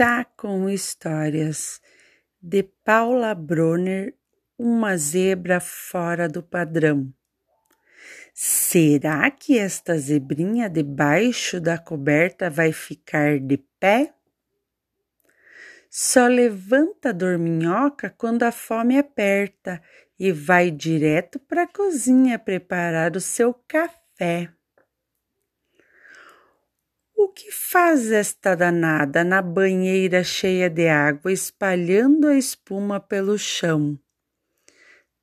Chá com Histórias, de Paula Bronner, Uma zebra fora do padrão. Será que esta zebrinha debaixo da coberta vai ficar de pé? Só levanta a dorminhoca quando a fome aperta e vai direto para a cozinha preparar o seu café. O que faz esta danada na banheira cheia de água, espalhando a espuma pelo chão?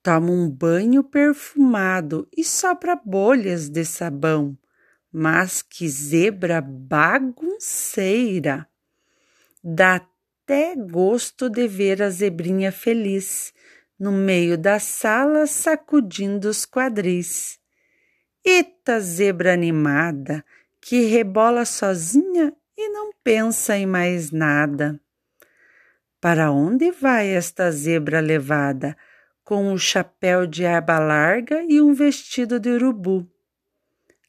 Toma um banho perfumado e sopra bolhas de sabão. Mas que zebra bagunceira! Dá até gosto de ver a zebrinha feliz no meio da sala sacudindo os quadris. Eita zebra animada! Que rebola sozinha e não pensa em mais nada. Para onde vai esta zebra levada, com um chapéu de aba larga e um vestido de urubu?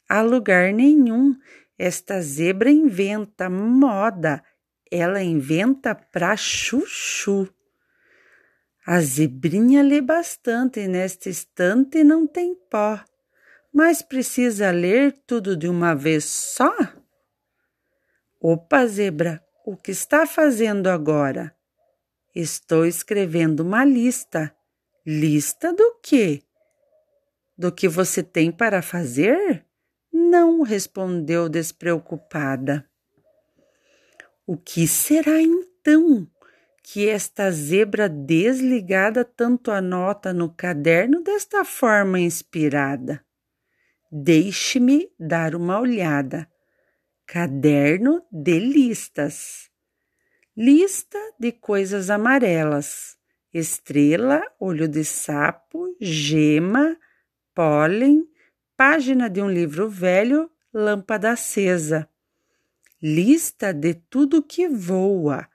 A lugar nenhum, esta zebra inventa moda, ela inventa pra chuchu. A zebrinha lê bastante nesta estante e não tem pó mas precisa ler tudo de uma vez só? Opa, zebra, o que está fazendo agora? Estou escrevendo uma lista. Lista do quê? Do que você tem para fazer? Não, respondeu despreocupada. O que será então que esta zebra desligada tanto anota no caderno desta forma inspirada? Deixe-me dar uma olhada. Caderno de listas. Lista de coisas amarelas: estrela, olho de sapo, gema, pólen, página de um livro velho, lâmpada acesa. Lista de tudo que voa: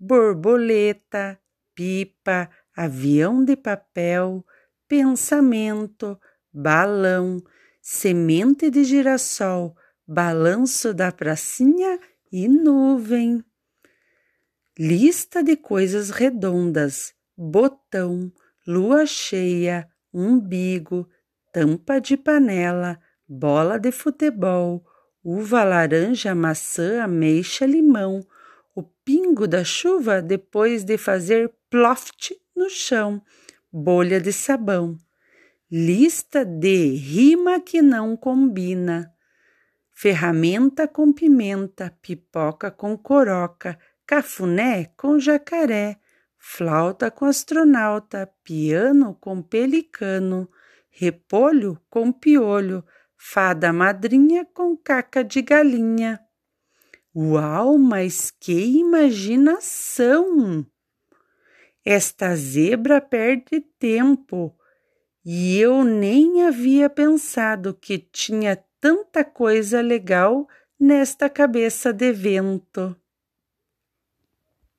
borboleta, pipa, avião de papel, pensamento, balão semente de girassol, balanço da pracinha e nuvem. Lista de coisas redondas: botão, lua cheia, umbigo, tampa de panela, bola de futebol, uva laranja, maçã, ameixa, limão, o pingo da chuva depois de fazer ploft no chão, bolha de sabão lista de rima que não combina, ferramenta com pimenta, pipoca com coroca, cafuné com jacaré, flauta com astronauta, piano com pelicano, repolho com piolho, fada madrinha com caca de galinha. Uau, mas que imaginação! Esta zebra perde tempo e eu nem havia pensado que tinha tanta coisa legal nesta cabeça de vento.